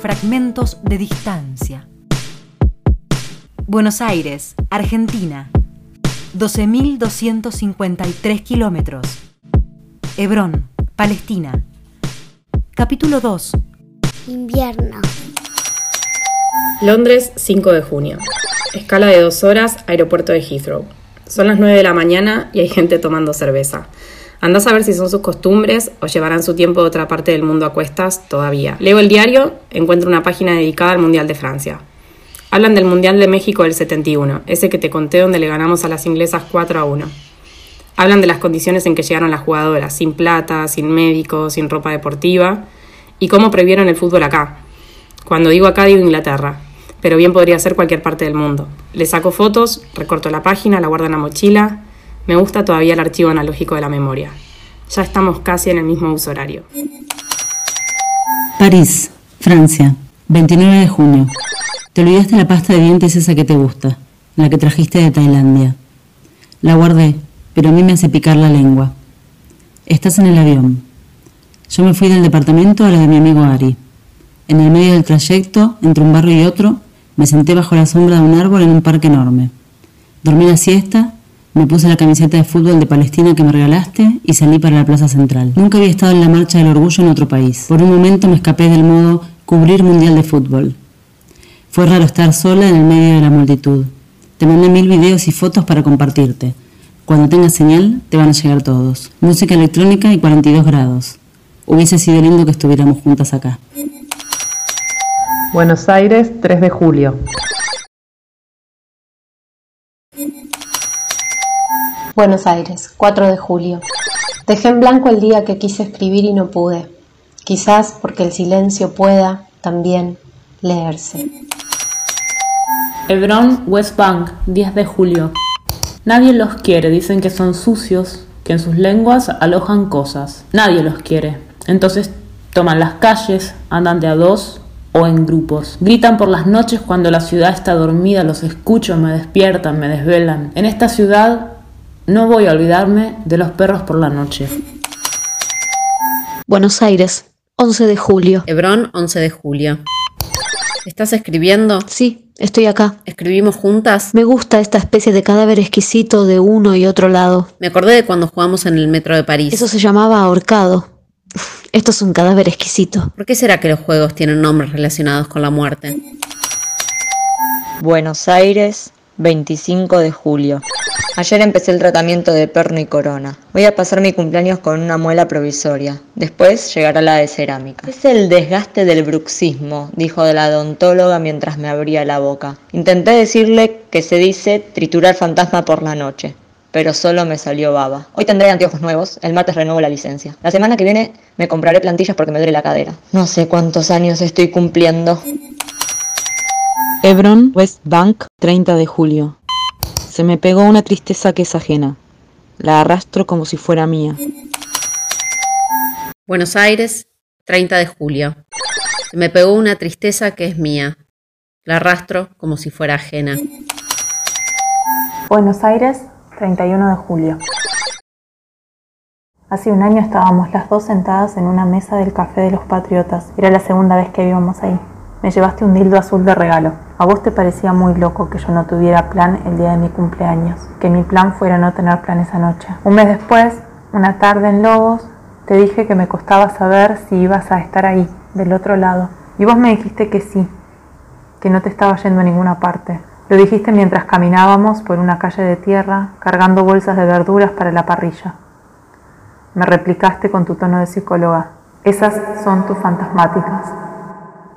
Fragmentos de distancia. Buenos Aires, Argentina. 12.253 kilómetros. Hebrón, Palestina. Capítulo 2. Invierno. Londres, 5 de junio. Escala de dos horas, aeropuerto de Heathrow. Son las 9 de la mañana y hay gente tomando cerveza. Andás a ver si son sus costumbres o llevarán su tiempo de otra parte del mundo a cuestas todavía. Leo el diario, encuentro una página dedicada al Mundial de Francia. Hablan del Mundial de México del 71, ese que te conté donde le ganamos a las inglesas 4 a 1. Hablan de las condiciones en que llegaron las jugadoras, sin plata, sin médicos, sin ropa deportiva, y cómo previeron el fútbol acá. Cuando digo acá digo Inglaterra, pero bien podría ser cualquier parte del mundo. Le saco fotos, recorto la página, la guardo en la mochila. Me gusta todavía el archivo analógico de la memoria. Ya estamos casi en el mismo uso horario. París, Francia, 29 de junio. Te olvidaste la pasta de dientes esa que te gusta, la que trajiste de Tailandia. La guardé, pero a mí me hace picar la lengua. Estás en el avión. Yo me fui del departamento a la de mi amigo Ari. En el medio del trayecto, entre un barrio y otro, me senté bajo la sombra de un árbol en un parque enorme. Dormí la siesta, me puse la camiseta de fútbol de Palestina que me regalaste y salí para la plaza central. Nunca había estado en la marcha del orgullo en otro país. Por un momento me escapé del modo cubrir mundial de fútbol. Fue raro estar sola en el medio de la multitud. Te mandé mil videos y fotos para compartirte. Cuando tengas señal, te van a llegar todos. Música electrónica y 42 grados. Hubiese sido lindo que estuviéramos juntas acá. Buenos Aires, 3 de julio. Buenos Aires, 4 de julio. Dejé en blanco el día que quise escribir y no pude. Quizás porque el silencio pueda también leerse. Hebrón, West Bank, 10 de julio. Nadie los quiere, dicen que son sucios, que en sus lenguas alojan cosas. Nadie los quiere. Entonces toman las calles, andan de a dos o en grupos. Gritan por las noches cuando la ciudad está dormida, los escucho, me despiertan, me desvelan. En esta ciudad no voy a olvidarme de los perros por la noche. Buenos Aires, 11 de julio. Hebrón, 11 de julio. ¿Estás escribiendo? Sí, estoy acá. ¿Escribimos juntas? Me gusta esta especie de cadáver exquisito de uno y otro lado. Me acordé de cuando jugamos en el metro de París. Eso se llamaba ahorcado. Esto es un cadáver exquisito. ¿Por qué será que los juegos tienen nombres relacionados con la muerte? Buenos Aires, 25 de julio. Ayer empecé el tratamiento de perno y corona. Voy a pasar mi cumpleaños con una muela provisoria. Después llegará la de cerámica. Es el desgaste del bruxismo, dijo la odontóloga mientras me abría la boca. Intenté decirle que se dice triturar fantasma por la noche pero solo me salió baba. Hoy tendré anteojos nuevos, el martes renuevo la licencia. La semana que viene me compraré plantillas porque me duele la cadera. No sé cuántos años estoy cumpliendo. Hebron, West Bank, 30 de julio. Se me pegó una tristeza que es ajena. La arrastro como si fuera mía. Buenos Aires, 30 de julio. Se me pegó una tristeza que es mía. La arrastro como si fuera ajena. Buenos Aires, 31 de julio. Hace un año estábamos las dos sentadas en una mesa del Café de los Patriotas. Era la segunda vez que íbamos ahí. Me llevaste un dildo azul de regalo. A vos te parecía muy loco que yo no tuviera plan el día de mi cumpleaños. Que mi plan fuera no tener plan esa noche. Un mes después, una tarde en Lobos, te dije que me costaba saber si ibas a estar ahí, del otro lado. Y vos me dijiste que sí, que no te estaba yendo a ninguna parte. Lo dijiste mientras caminábamos por una calle de tierra cargando bolsas de verduras para la parrilla. Me replicaste con tu tono de psicóloga. Esas son tus fantasmáticas.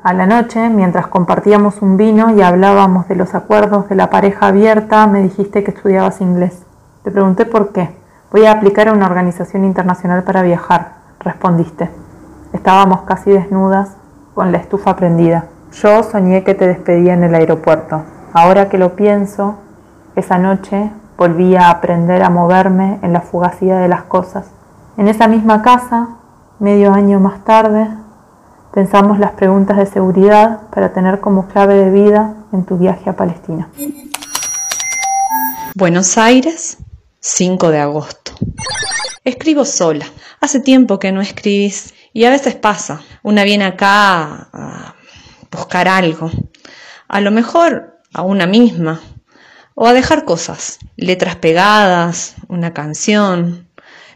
A la noche, mientras compartíamos un vino y hablábamos de los acuerdos de la pareja abierta, me dijiste que estudiabas inglés. Te pregunté por qué. Voy a aplicar a una organización internacional para viajar, respondiste. Estábamos casi desnudas, con la estufa prendida. Yo soñé que te despedía en el aeropuerto. Ahora que lo pienso, esa noche volví a aprender a moverme en la fugacidad de las cosas. En esa misma casa, medio año más tarde, pensamos las preguntas de seguridad para tener como clave de vida en tu viaje a Palestina. Buenos Aires, 5 de agosto. Escribo sola. Hace tiempo que no escribís y a veces pasa. Una viene acá a buscar algo, a lo mejor a una misma, o a dejar cosas, letras pegadas, una canción,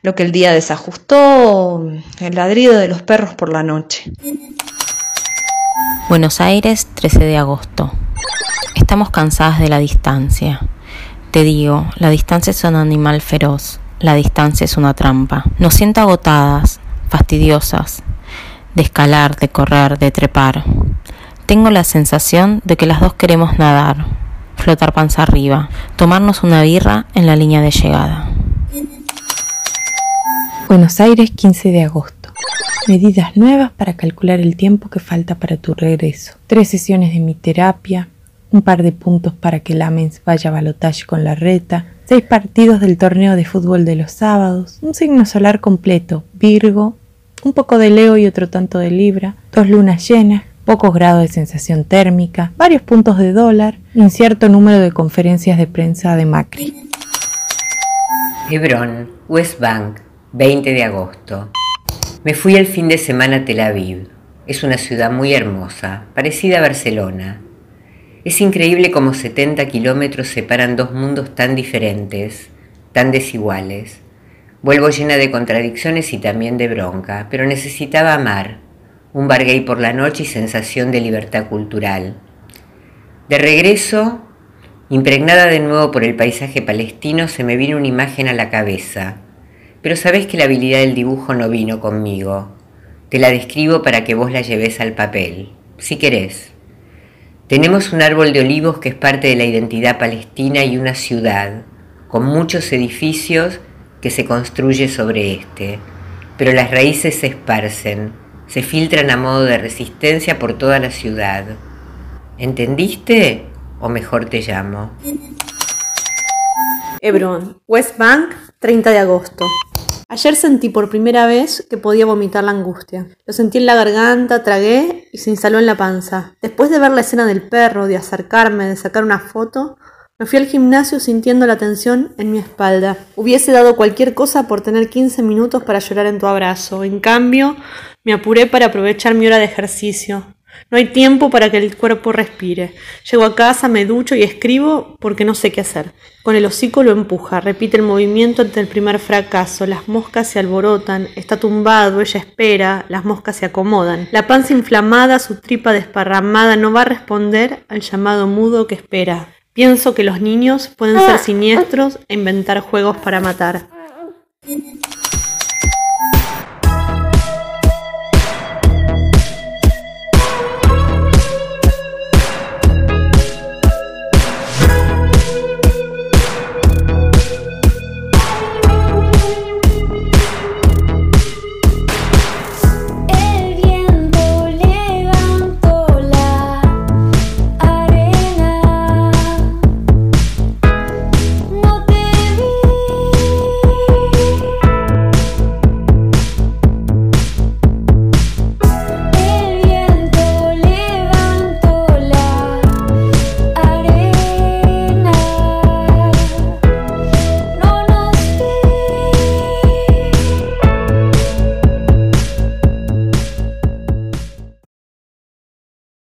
lo que el día desajustó, el ladrido de los perros por la noche. Buenos Aires, 13 de agosto. Estamos cansadas de la distancia. Te digo, la distancia es un animal feroz, la distancia es una trampa. Nos siento agotadas, fastidiosas, de escalar, de correr, de trepar. Tengo la sensación de que las dos queremos nadar, flotar panza arriba, tomarnos una birra en la línea de llegada. Buenos Aires, 15 de agosto. Medidas nuevas para calcular el tiempo que falta para tu regreso. Tres sesiones de mi terapia, un par de puntos para que Lamens vaya a balotaje con la reta, seis partidos del torneo de fútbol de los sábados, un signo solar completo, Virgo, un poco de Leo y otro tanto de Libra, dos lunas llenas, pocos grados de sensación térmica, varios puntos de dólar un cierto número de conferencias de prensa de Macri. Hebrón, West Bank, 20 de agosto. Me fui el fin de semana a Tel Aviv. Es una ciudad muy hermosa, parecida a Barcelona. Es increíble cómo 70 kilómetros separan dos mundos tan diferentes, tan desiguales. Vuelvo llena de contradicciones y también de bronca, pero necesitaba amar, un bar gay por la noche y sensación de libertad cultural. De regreso, impregnada de nuevo por el paisaje palestino, se me vino una imagen a la cabeza, pero sabes que la habilidad del dibujo no vino conmigo. Te la describo para que vos la lleves al papel, si querés. Tenemos un árbol de olivos que es parte de la identidad palestina y una ciudad, con muchos edificios que se construye sobre este, pero las raíces se esparcen, se filtran a modo de resistencia por toda la ciudad. ¿Entendiste? O mejor te llamo. Hebrón, West Bank, 30 de agosto. Ayer sentí por primera vez que podía vomitar la angustia. Lo sentí en la garganta, tragué y se instaló en la panza. Después de ver la escena del perro, de acercarme, de sacar una foto, me fui al gimnasio sintiendo la tensión en mi espalda. Hubiese dado cualquier cosa por tener 15 minutos para llorar en tu abrazo. En cambio, me apuré para aprovechar mi hora de ejercicio. No hay tiempo para que el cuerpo respire. Llego a casa, me ducho y escribo porque no sé qué hacer. Con el hocico lo empuja, repite el movimiento ante el primer fracaso. Las moscas se alborotan, está tumbado, ella espera, las moscas se acomodan. La panza inflamada, su tripa desparramada, no va a responder al llamado mudo que espera. Pienso que los niños pueden ser siniestros e inventar juegos para matar.